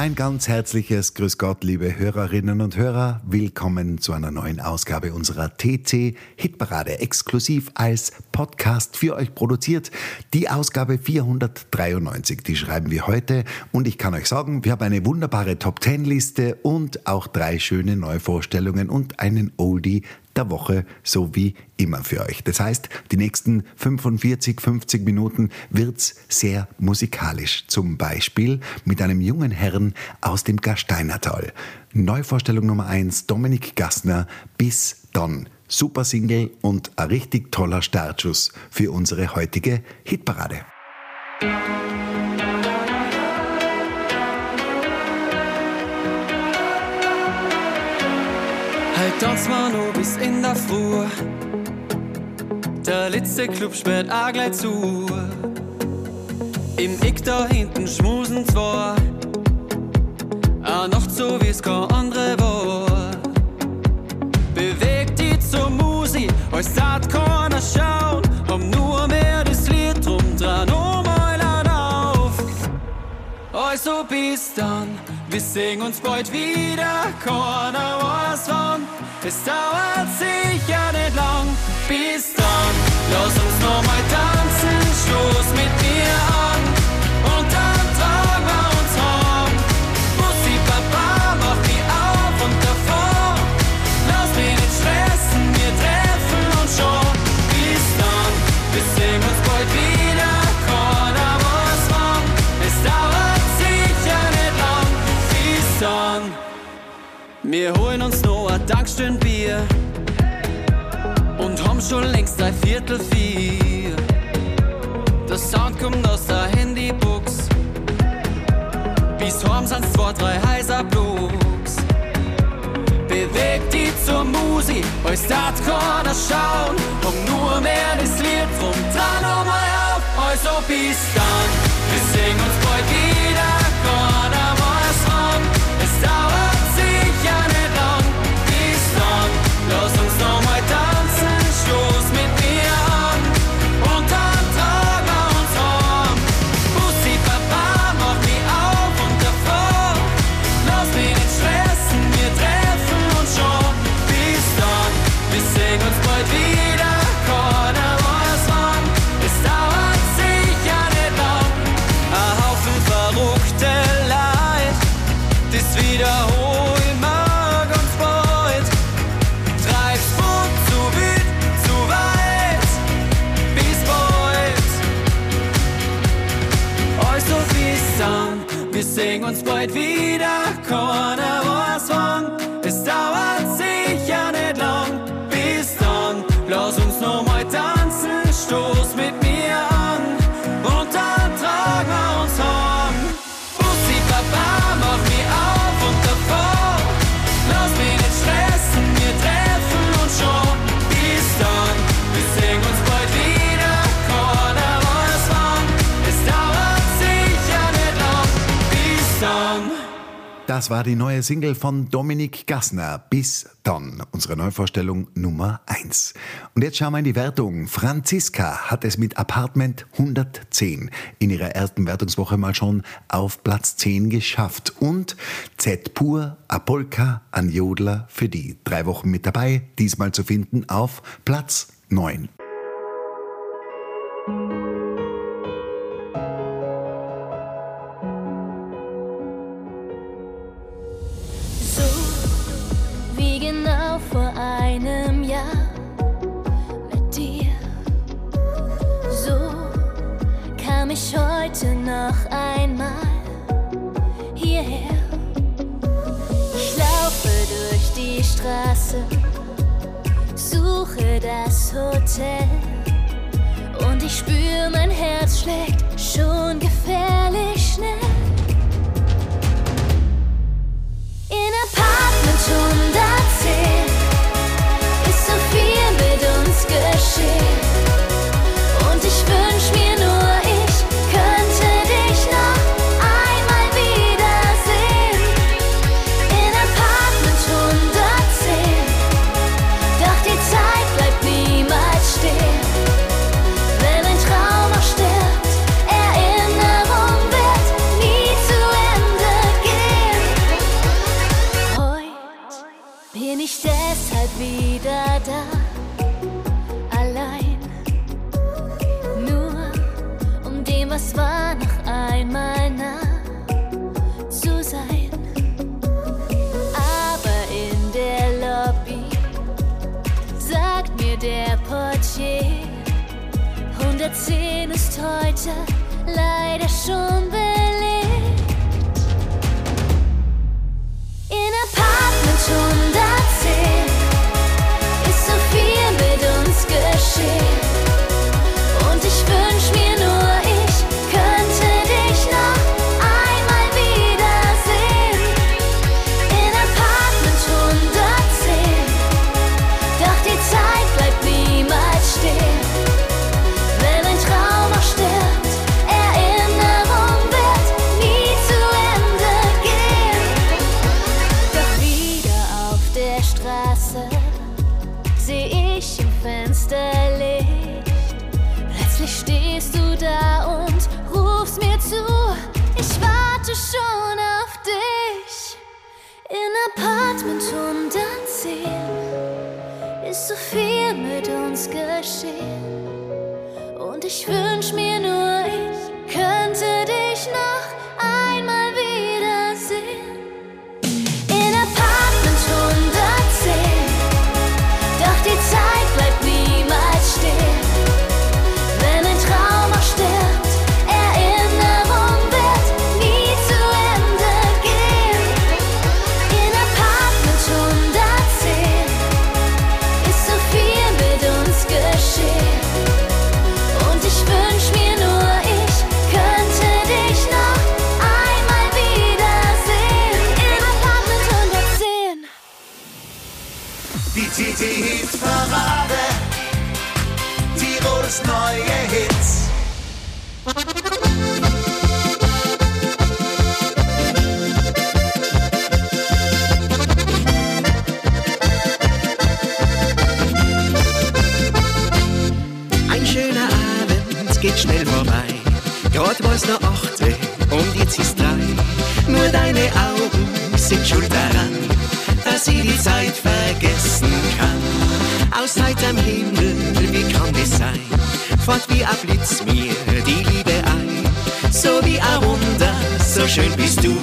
Ein ganz herzliches Grüß Gott, liebe Hörerinnen und Hörer. Willkommen zu einer neuen Ausgabe unserer TC Hitparade, exklusiv als Podcast für euch produziert. Die Ausgabe 493, die schreiben wir heute. Und ich kann euch sagen, wir haben eine wunderbare Top 10 Liste und auch drei schöne Neuvorstellungen und einen Oldie der Woche, so wie immer für euch. Das heißt, die nächsten 45, 50 Minuten wird's sehr musikalisch. Zum Beispiel mit einem jungen Herrn aus dem Gasteinertal. Neuvorstellung Nummer 1, Dominik Gassner, Bis Don. Super Single und ein richtig toller Startschuss für unsere heutige Hitparade. Halt uns mal nur bis in der Früh. Der letzte Club sperrt auch gleich zu. Im Eck da hinten schmusen zwar. Auch noch so wie's kein andere war. Bewegt die zur Musi, als dat keiner schauen. Haben nur mehr das Lied drum dran, um eulen auf. Also bis dann, wir sehen uns bald wieder, keiner weiß wann. Es dauert sicher nicht lang, bis dann. Lass uns noch mal tanzen, stoß mit mir an schon längst drei Viertel vier. Der Sound kommt aus der Handybox. Bis heim sind's zwei, drei heiser Blocks. Bewegt die zur Musi, als dat keiner schauen. Hab nur mehr das Lied drum dran, oh mal auf, also bis dann. Wir sehen uns bald wieder, Das war die neue Single von Dominik Gassner. Bis dann. Unsere Neuvorstellung Nummer 1. Und jetzt schauen wir in die Wertung. Franziska hat es mit Apartment 110 in ihrer ersten Wertungswoche mal schon auf Platz 10 geschafft. Und Z Pur, Apolka, an Jodler für die. Drei Wochen mit dabei, diesmal zu finden auf Platz 9. komm ich heute noch einmal hierher. Ich laufe durch die Straße, suche das Hotel und ich spüre, mein Herz schlägt schon gefährlich schnell. In Apartment 110 ist so viel mit uns geschehen. schnell vorbei. Grad war's nur 18 und jetzt ist drei. Nur deine Augen sind schuld daran, dass ich die Zeit vergessen kann. Aus Zeit am Himmel, wie kann das sein? Fort wie ein Blitz mir die Liebe ein. So wie ein Wunder, so schön bist du.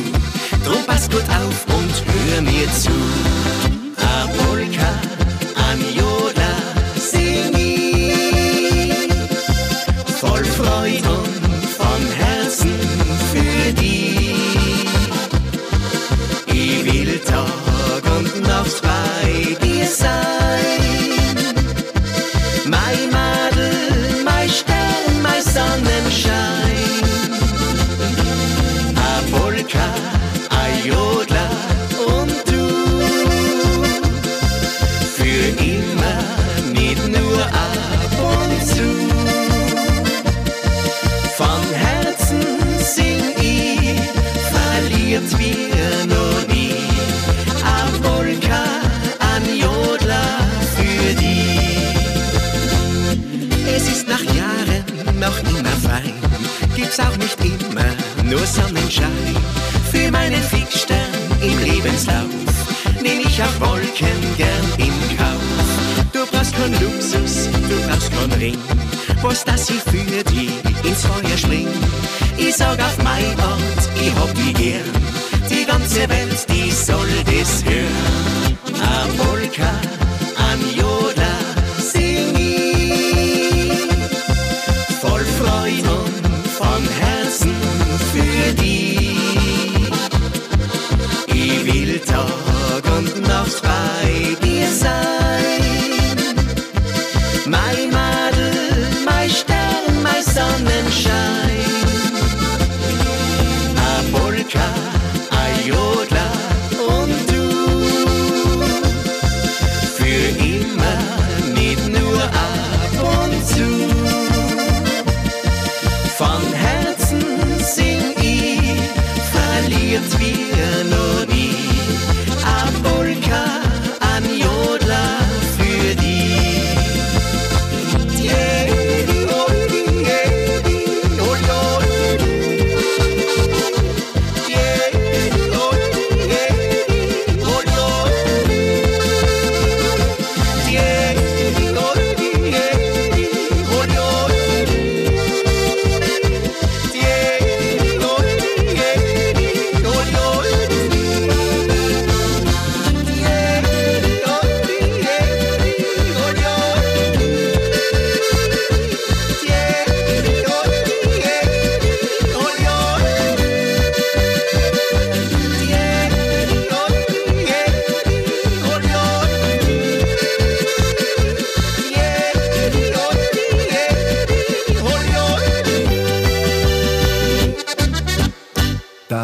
Drum pass gut auf und hör mir zu. A Polka, a nur Sonnenschein. Für meinen Fixstern im Lebenslauf nehme ich auch Wolken gern in Kauf. Du brauchst keinen Luxus, du brauchst keinen Ring, was das ich für dich ins Feuer spring. Ich sag auf mein Ort, ich hab die Gier, die ganze Welt, die soll das hören. Amolka, Anja.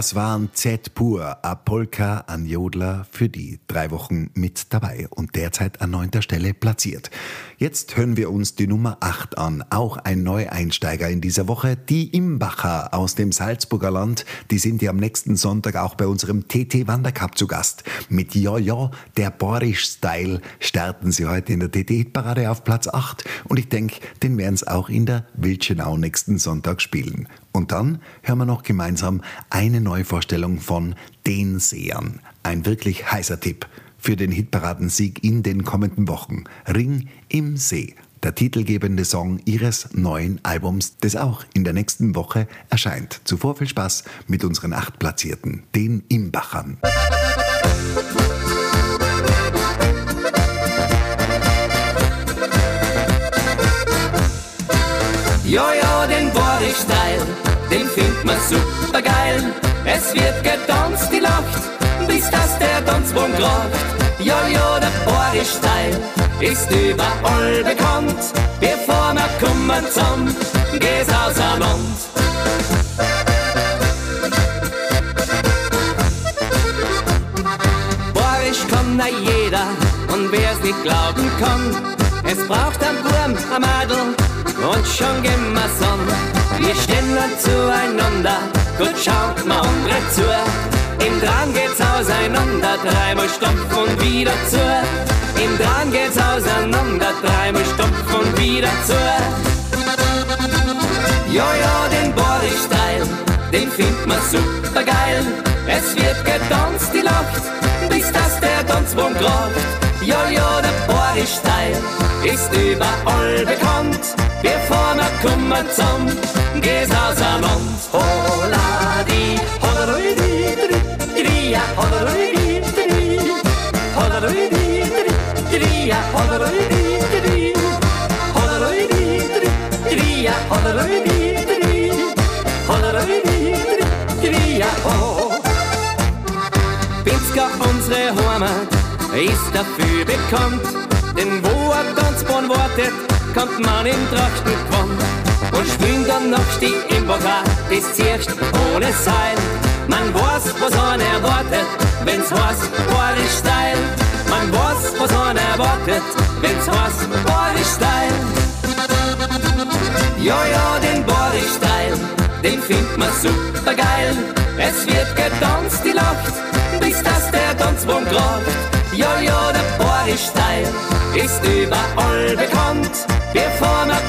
Das waren Z pur, a Polka an Jodler für die drei Wochen mit dabei und derzeit an neunter Stelle platziert. Jetzt hören wir uns die Nummer 8 an, auch ein Neueinsteiger in dieser Woche, die Imbacher aus dem Salzburger Land. Die sind ja am nächsten Sonntag auch bei unserem TT Wandercup zu Gast. Mit Jojo, der Borisch-Style, starten sie heute in der TT-Hitparade auf Platz 8 und ich denke, den werden sie auch in der Wildschenau nächsten Sonntag spielen. Und dann hören wir noch gemeinsam eine Neuvorstellung von Den Sehern. Ein wirklich heißer Tipp für den Hitparadensieg in den kommenden Wochen. Ring im See. Der titelgebende Song ihres neuen Albums, das auch in der nächsten Woche erscheint. Zuvor viel Spaß mit unseren acht Platzierten, den Imbachern. Jojo, den Boris-Style, den findet man super geil. Es wird getanzt, die lacht, bis das der Tanzbogen kracht. Jojo, der Boris-Style ist überall bekannt. Bevor wir kommen zusammen, geht's auseinander. Borisch kann na jeder und wer's nicht glauben kann, es braucht ein Burm, ein Madel und schon gehen wir's an. Wir stehen nur zueinander, gut schaut mal andere zu. Im Drang geht's auseinander, dreimal Stopp und wieder zu. Im Drang geht's auseinander, dreimal Stopp und wieder zu. Jojo, den Boris-Style, den findet man super geil. Es wird getanzt, die lacht, bis das der Tanzbogen kracht. Jojo, der Boris-Style ist überall bekannt. Wir kommen zusammen, geht's auseinander. Hola di, hola di, di, di, ja, hola di, di, hola di, di, di, ja, hola di, di, di, hola di, di, di, ja, hola di, di, di, hola di, di, di, ja, oh. Pinska, unsere Heimat, ist dafür bekannt. Wo ein Tanzbahn wartet, kommt man in Trachtengewand. Und spielen dann noch die Imboga, das zircht ohne Seil. Man weiß, was man erwartet, wenn's heißt Boris Style. Man weiß, was man erwartet, wenn's heißt Boris Style. Jojo, den Boris Style, den findet man super geil. Es wird getanzt, die lacht, bis das der Tanzbogen kracht. Jojo, der Boris Style ist überall bekannt. Wir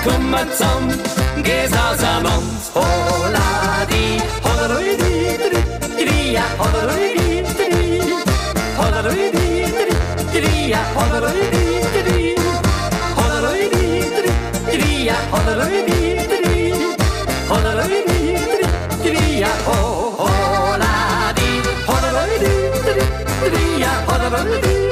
kommen zusammen, geht's auseinander. Hola di, hola di, di, di, ja, hola di, di, hola di, di, di, ja, hola di, di, di, hola di, di, di, ja, hola di, di, di, hola di, di, di, ja, oh, hola di, hola di, di, di, ja, hola di,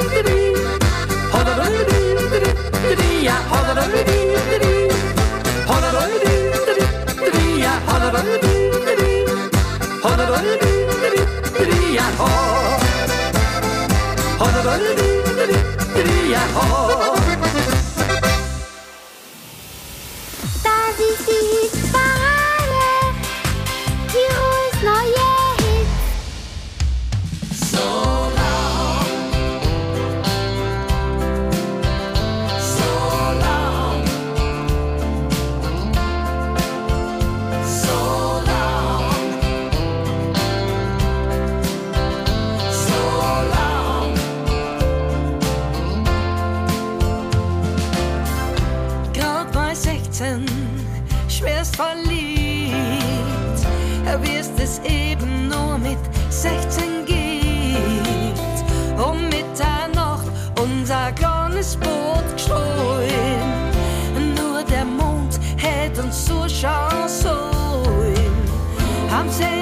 Haben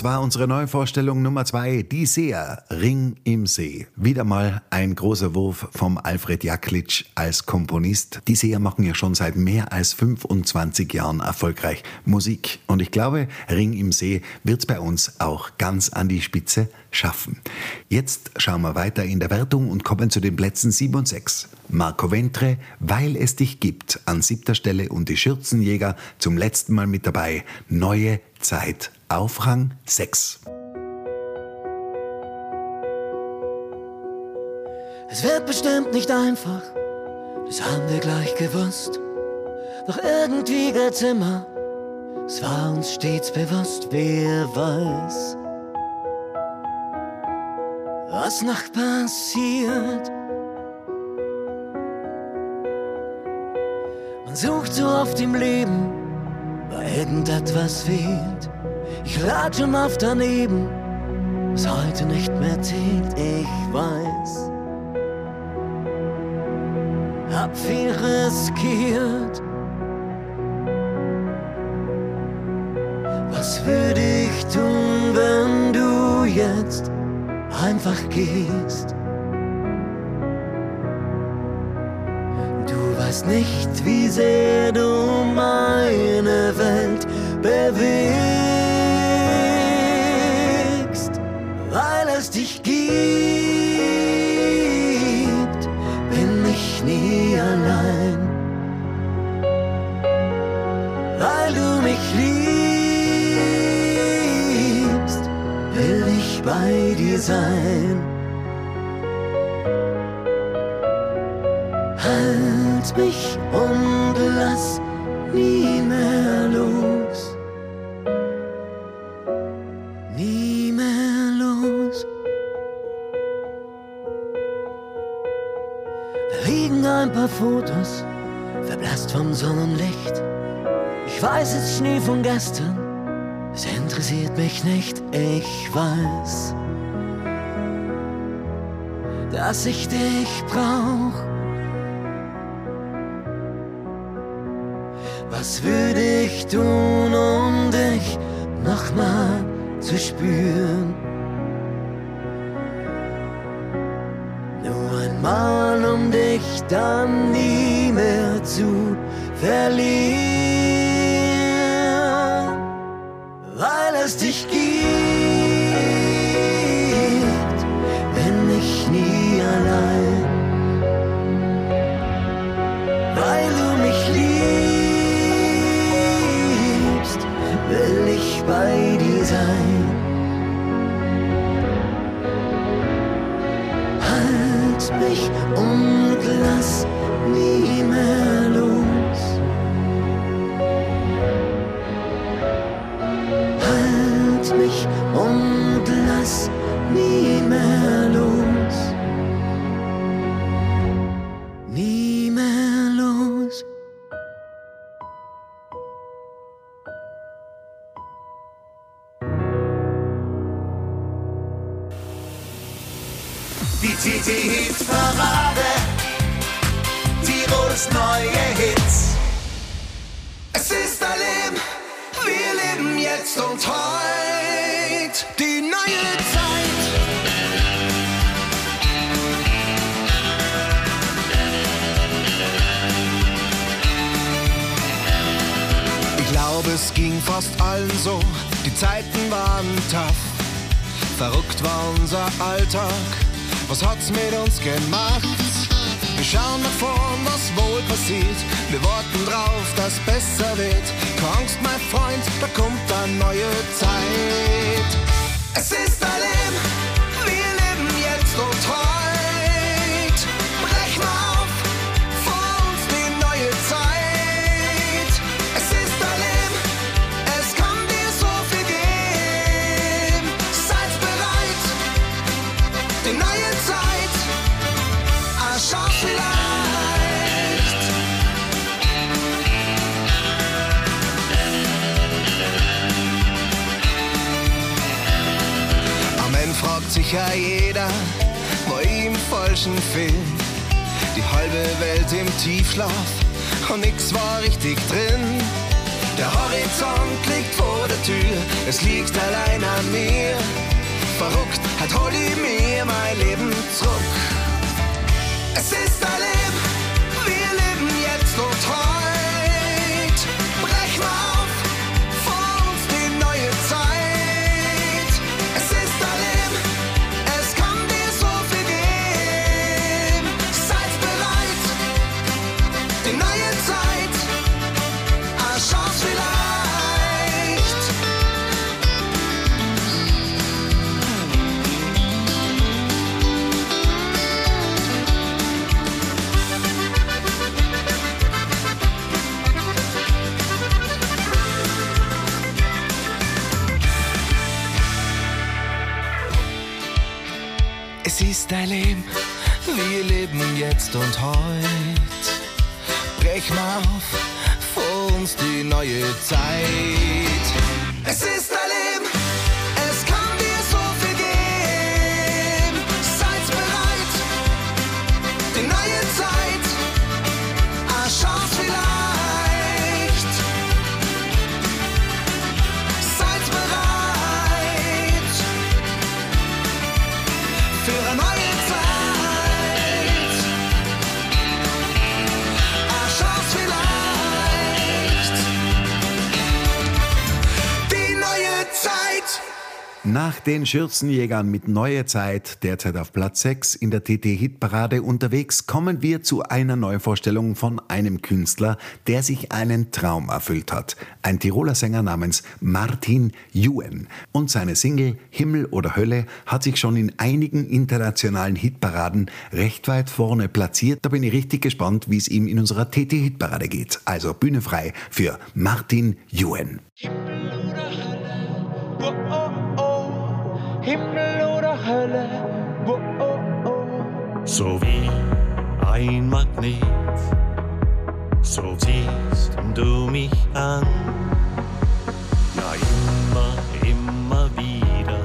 Das war unsere Neuvorstellung Nummer zwei, die Seher, Ring im See. Wieder mal ein großer Wurf vom Alfred Jaklitsch als Komponist. Die Seher machen ja schon seit mehr als 25 Jahren erfolgreich Musik. Und ich glaube, Ring im See wird's bei uns auch ganz an die Spitze schaffen. Jetzt schauen wir weiter in der Wertung und kommen zu den Plätzen 7 und 6. Marco Ventre, Weil es dich gibt, an siebter Stelle und die Schürzenjäger zum letzten Mal mit dabei. Neue Zeit auf Rang 6. Es wird bestimmt nicht einfach, das haben wir gleich gewusst. Doch irgendwie geht's immer, es war uns stets bewusst, wer weiß, was noch passiert. Man sucht so oft im Leben, weil irgendetwas fehlt. Ich lag schon oft daneben, was heute nicht mehr zählt, ich weiß hab viel riskiert. Was würde ich tun, wenn du jetzt einfach gehst? Du weißt nicht, wie sehr du meine Welt sein. Halt mich und lass nie mehr los. Nie mehr los. Da liegen ein paar Fotos, verblasst vom Sonnenlicht. Ich weiß, es ist Schnee von gestern, es interessiert mich nicht. Ich weiß, dass ich dich brauch. Was würde ich tun, um dich nochmal zu spüren? Nur einmal, um dich dann nie mehr zu verlieren. Weil es dich gibt, sein. Halt mich und lass nie Es ist ein Leben, wir leben jetzt und heute. Die neue Zeit. Ich glaube, es ging fast allen so. Die Zeiten waren tough. Verrückt war unser Alltag. Was hat's mit uns gemacht? Schauen nach vorn, was wohl passiert. Wir warten drauf, dass besser wird. Keine mein Freund, da kommt eine neue Zeit. Es ist ein Leben, Ende fragt sich ja jeder, wo ihm falschen fehlt. Die halbe Welt im Tiefschlaf und nix war richtig drin. Der Horizont liegt vor der Tür, es liegt allein an mir. Verrückt, hat hol ich mir mein Leben zurück. Es ist ein den Schürzenjägern mit Neue Zeit, derzeit auf Platz 6 in der TT-Hitparade unterwegs, kommen wir zu einer Neuvorstellung von einem Künstler, der sich einen Traum erfüllt hat. Ein Tiroler Sänger namens Martin Juen. Und seine Single Himmel oder Hölle hat sich schon in einigen internationalen Hitparaden recht weit vorne platziert. Da bin ich richtig gespannt, wie es ihm in unserer TT-Hitparade geht. Also Bühne frei für Martin Juen. Oh, oh, oh. Himmel oder Hölle. Oh, oh, oh. So wie ein Magnet, so ziehst du mich an. Ja, immer, immer wieder,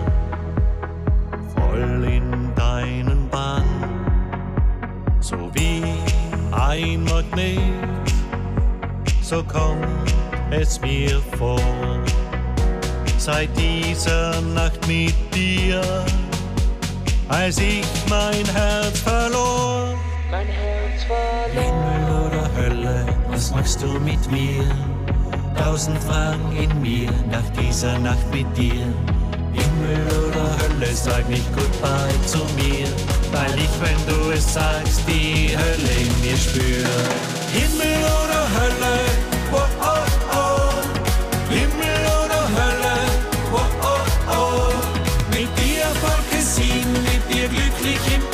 voll in deinen Bann. So wie ein Magnet, so kommt es mir vor. Seit dieser Nacht mit dir, als ich mein Herz verlor. Mein Herz verloren. Himmel oder Hölle, was machst du mit mir? Tausend Fragen in mir nach dieser Nacht mit dir. Himmel oder Hölle, sag nicht goodbye zu mir, weil ich, wenn du es sagst, die Hölle in mir spür. Himmel oder Hölle,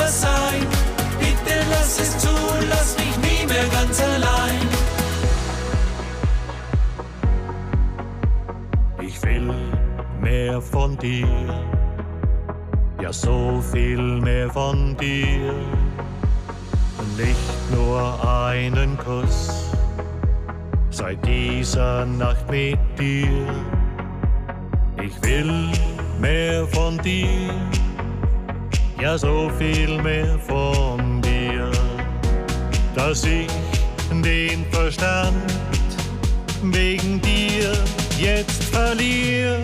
immer sein. Bitte lass es zu, lass mich nie mehr ganz allein. Ich will mehr von dir, ja so viel mehr von dir. Nicht nur einen Kuss, seit dieser Nacht mit dir. Ich will mehr von dir, ja so viel mehr von dir, dass ich den Verstand wegen dir jetzt verliere.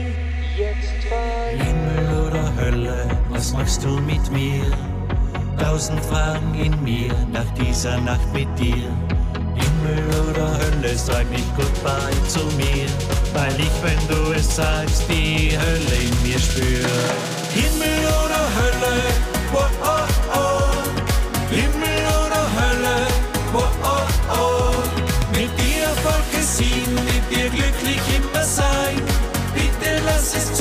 Himmel oder Hölle, was machst du mit mir? Tausend Fragen in mir nach dieser Nacht mit dir. Himmel oder Hölle, sag nicht goodbye zu mir, weil ich, wenn du es sagst, die Hölle in mir spür. Himmel oder Hölle, oh oh oh. Himmel oder Hölle, oh oh oh. Mit dir Volk gesehen, mit dir glücklich immer sein. Bitte lass es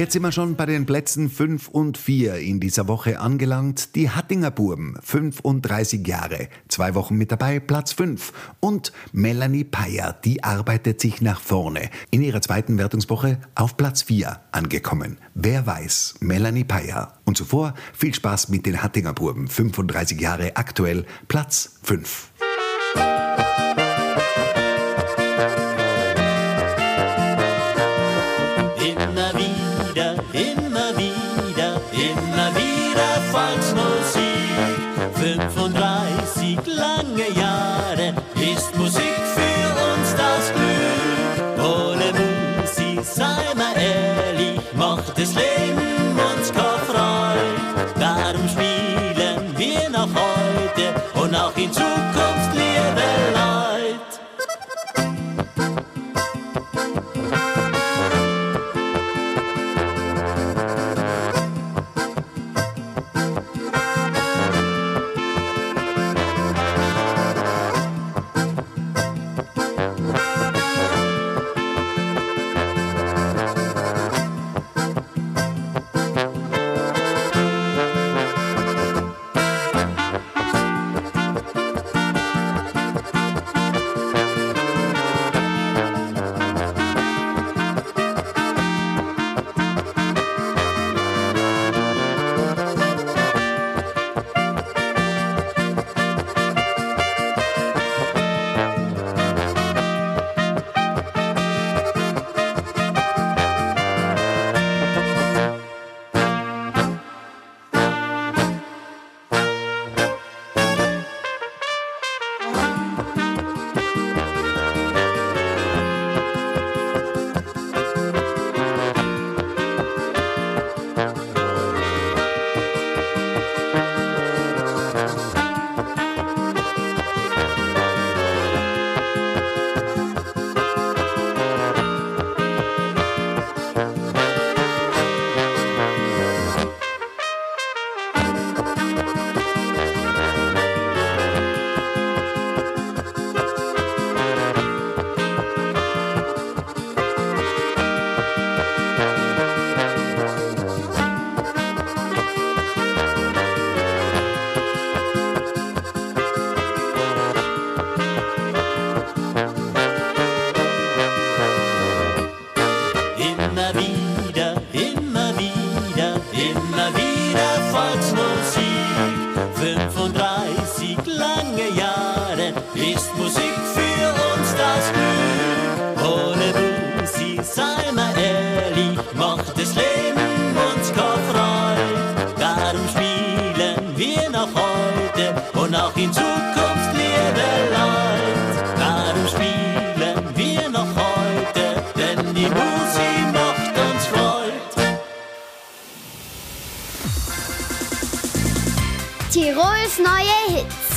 Jetzt sind wir schon bei den Plätzen 5 und 4 in dieser Woche angelangt. Die Hattinger Buben, 35 Jahre, zwei Wochen mit dabei, Platz 5. Und Melanie Peyer, die arbeitet sich nach vorne. In ihrer zweiten Wertungswoche auf Platz 4 angekommen. Wer weiß, Melanie Peyer. Und zuvor viel Spaß mit den Hattinger Buben, 35 Jahre, aktuell Platz 5. und auch in Zukunft, Tirols neue Hits.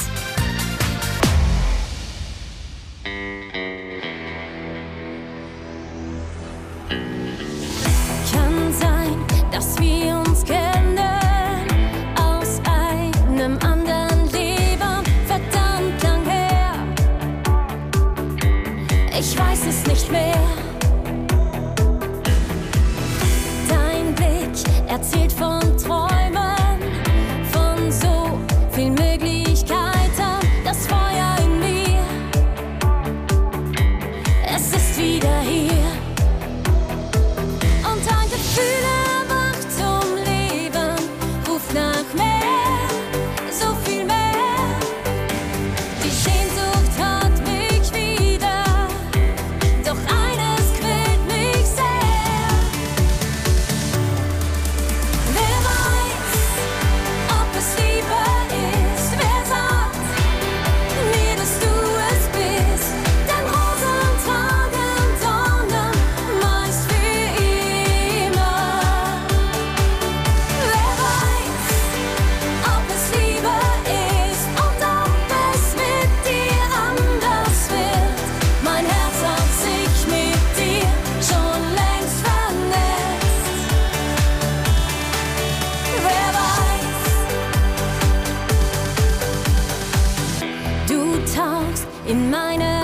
In meine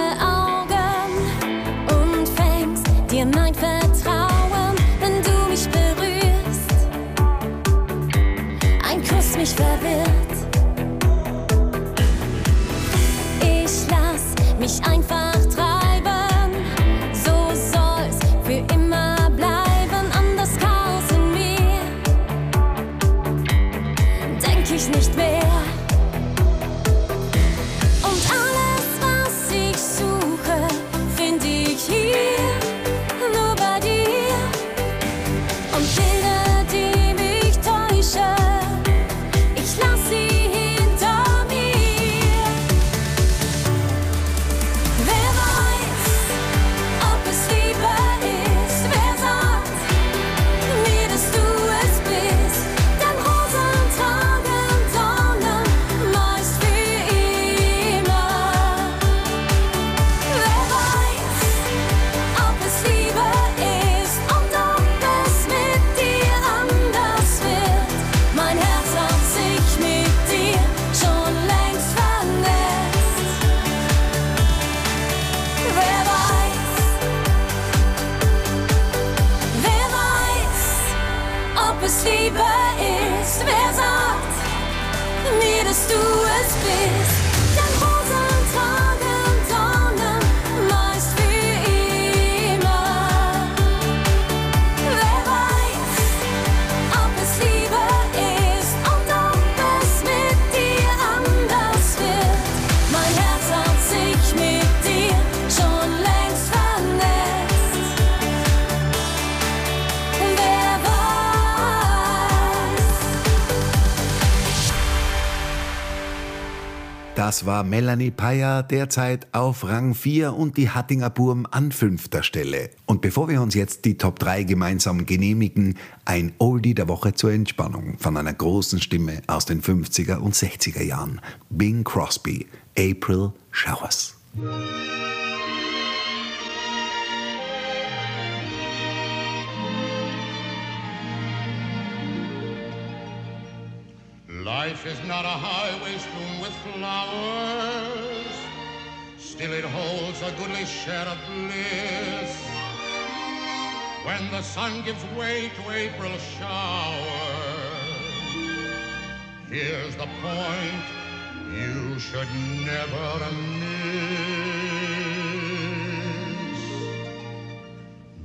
Das war Melanie Payer, derzeit auf Rang 4 und die Hattinger Burm an fünfter Stelle. Und bevor wir uns jetzt die Top 3 gemeinsam genehmigen, ein Oldie der Woche zur Entspannung von einer großen Stimme aus den 50er und 60er Jahren. Bing Crosby, April Showers. Life is not a highway strewn with flowers, still it holds a goodly share of bliss. When the sun gives way to April showers, here's the point you should never miss.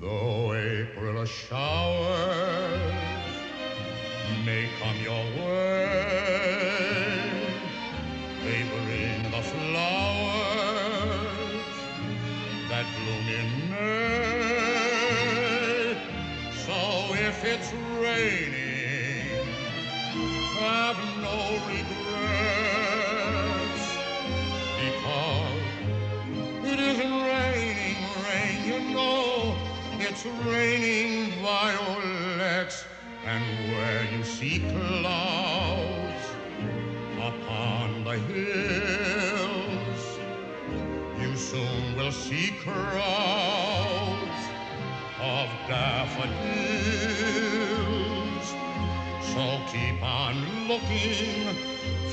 Though April showers may come your way. Bring the flowers that bloom in May. So if it's raining, have no regrets because it isn't raining rain, you know. It's raining violets. And where you see clouds upon the hills, you soon will see crowds of daffodils. So keep on looking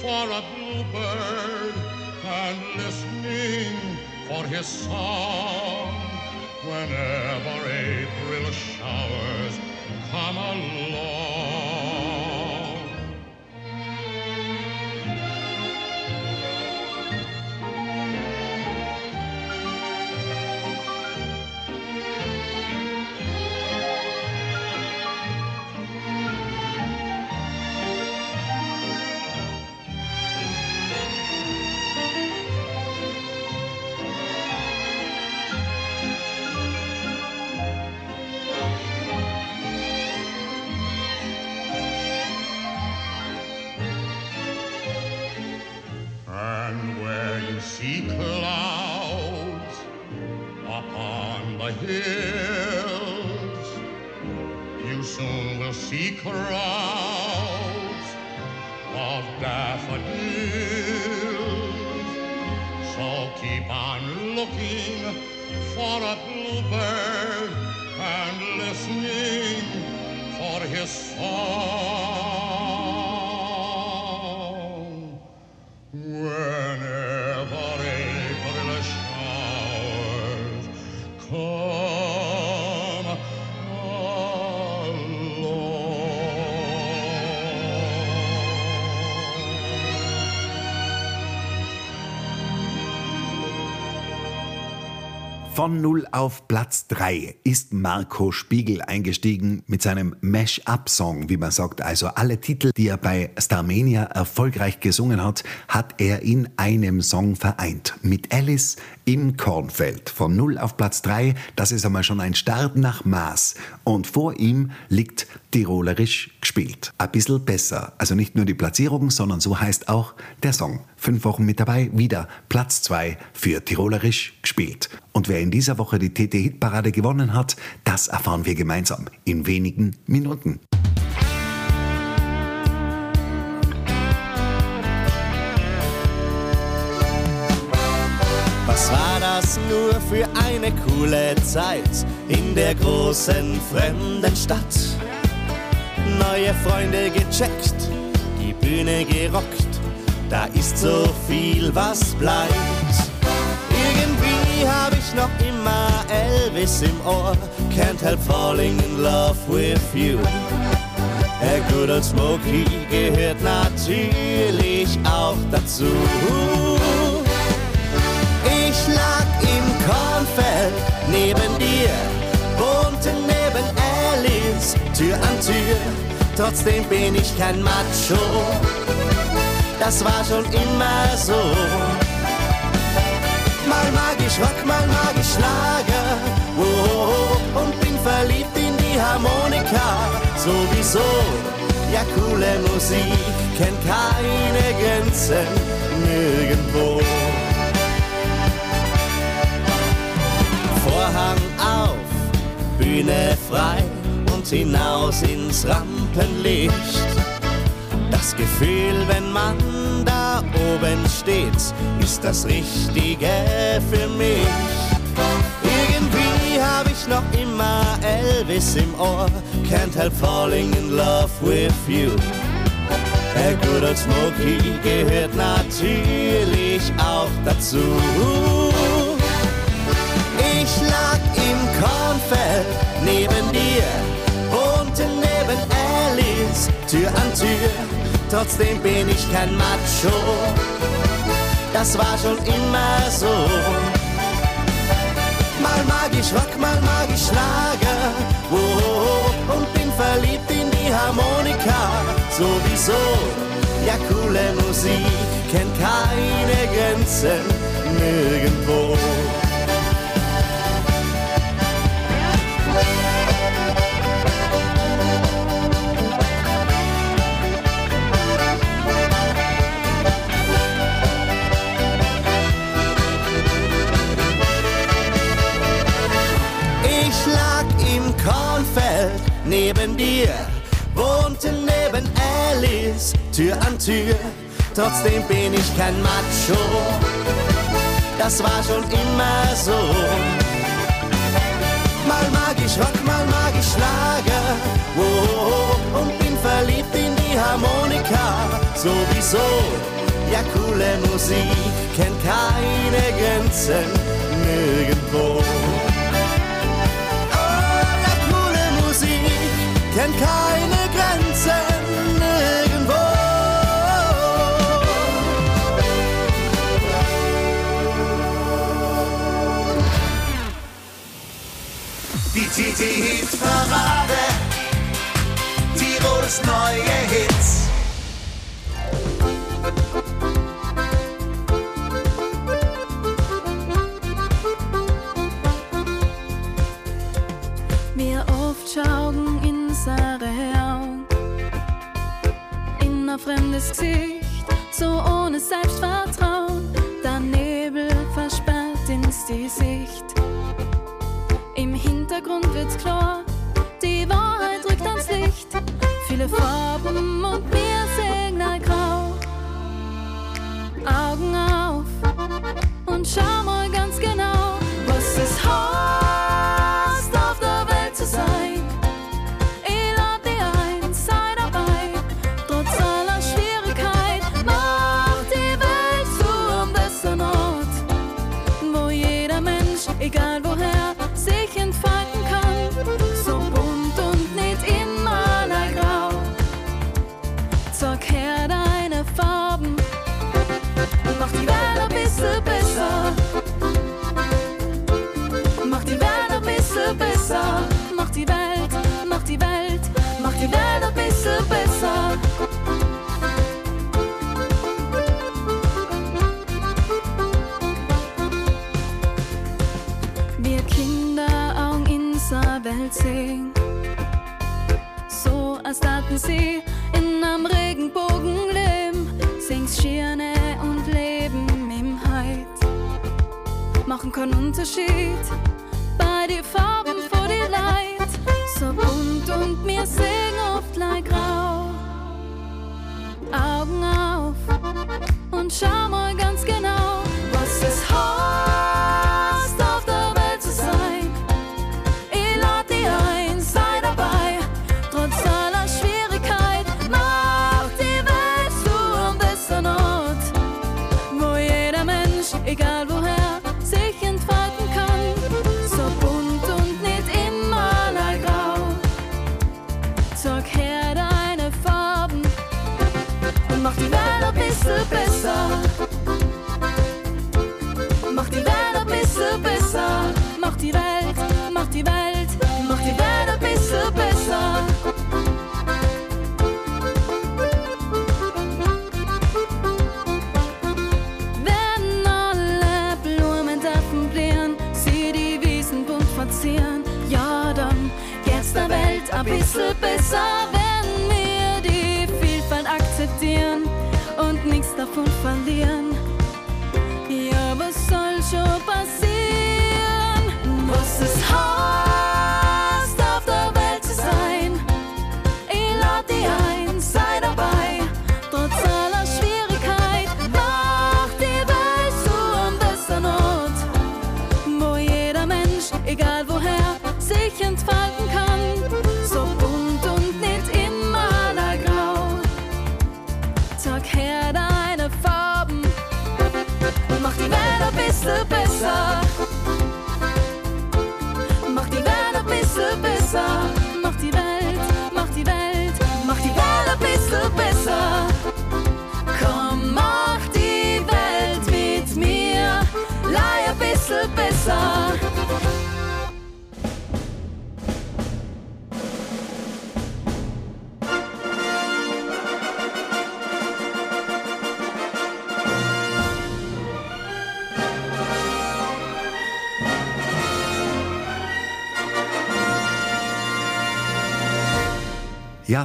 for a bluebird and listening for his song whenever April showers come along. So keep on looking for a bluebird and listening for his song. Von 0 auf Platz 3 ist Marco Spiegel eingestiegen mit seinem Mash-up-Song, wie man sagt. Also alle Titel, die er bei Starmania erfolgreich gesungen hat, hat er in einem Song vereint. Mit Alice im Kornfeld. Von 0 auf Platz 3, das ist einmal schon ein Start nach Maß. Und vor ihm liegt Tirolerisch gespielt. Ein bisschen besser. Also nicht nur die Platzierung, sondern so heißt auch der Song. Fünf Wochen mit dabei, wieder Platz 2 für Tirolerisch gespielt. Und wer in dieser Woche die TT-Hitparade gewonnen hat, das erfahren wir gemeinsam in wenigen Minuten. Was war das nur für eine coole Zeit in der großen fremden Stadt? Neue Freunde gecheckt, die Bühne gerockt, da ist so viel, was bleibt. Irgendwie hab ich noch immer Elvis im Ohr, can't help falling in love with you. A good old Smokey gehört natürlich auch dazu. Ich lag im Kornfeld neben dir, Tür an Tür. Trotzdem bin ich kein Macho, das war schon immer so. Mal mag ich Rock, mal mag ich Schlager, oh, und bin verliebt in die Harmonika, sowieso. Ja, coole Musik kennt keine Grenzen nirgendwo. Vorhang auf, Bühne frei hinaus ins Rampenlicht. Das Gefühl, wenn man da oben steht, ist das Richtige für mich. Irgendwie hab ich noch immer Elvis im Ohr, can't help falling in love with you. A good old Smokey gehört natürlich auch dazu. Ich lag im Kornfeld neben dir, Tür an Tür. Trotzdem bin ich kein Macho, das war schon immer so. Mal mag ich Rock, mal mag ich Schlager, oh, und bin verliebt in die Harmonika, sowieso. Ja, coole Musik kennt keine Grenzen nirgendwo. Tür an Tür. Trotzdem bin ich kein Macho, das war schon immer so. Mal mag ich Rock, mal mag ich Schlager, oh, und bin verliebt in die Harmonika, sowieso. Ja, coole Musik kennt keine Grenzen nirgendwo. ja, coole Musik kennt keine Grenzen Die TT-Hit-Parade, Tirols neue Hits. Mir oft schauen in seine Augen, in ein fremdes Gesicht, so ohne Selbstvertrauen. Der Nebel versperrt ins die Sicht. Ich Grund wird's klar. Die Wahrheit rückt ans Licht. Viele Farben und mir Signal grau. Augen auf und schau mal ganz genau, was es heißt, sehen, so als daten sie in einem Regenbogen leben, singst Schirne und Leben im Heid. Machen keinen Unterschied bei die Farben vor die Leid, so bunt und mir sing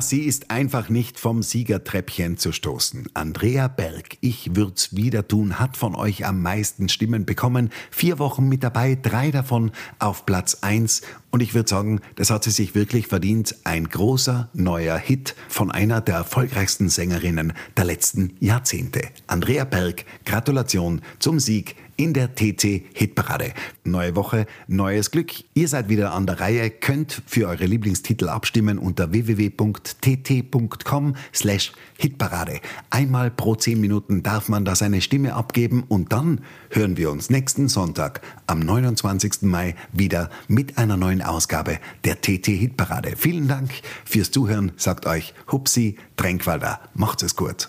Sie ist einfach nicht vom Siegertreppchen zu stoßen. Andrea Berg, ich würd's wieder tun, hat von euch am meisten Stimmen bekommen. Vier Wochen mit dabei, drei davon auf Platz eins. Und ich würde sagen, das hat sie sich wirklich verdient. Ein großer neuer Hit von einer der erfolgreichsten Sängerinnen der letzten Jahrzehnte. Andrea Berg, Gratulation zum Sieg in der TT Hitparade. Neue Woche, neues Glück. Ihr seid wieder an der Reihe, könnt für eure Lieblingstitel abstimmen unter www.tt.com slash Hitparade. Einmal pro zehn Minuten darf man da seine Stimme abgeben und dann hören wir uns nächsten Sonntag am 29. Mai wieder mit einer neuen Ausgabe der TT Hitparade. Vielen Dank fürs Zuhören, sagt euch Hupsi Tränkwalder. Macht's es gut.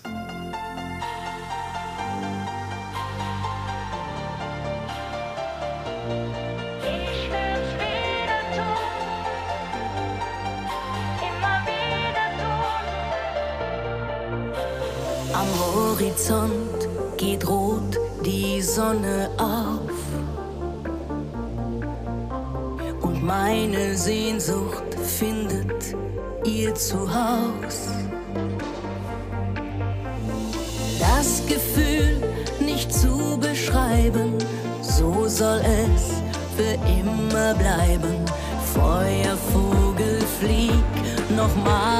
Am Horizont geht rot die Sonne auf. Und meine Sehnsucht findet ihr Zuhaus. Das Gefühl nicht zu beschreiben, so soll es für immer bleiben. Feuervogel, flieg nochmal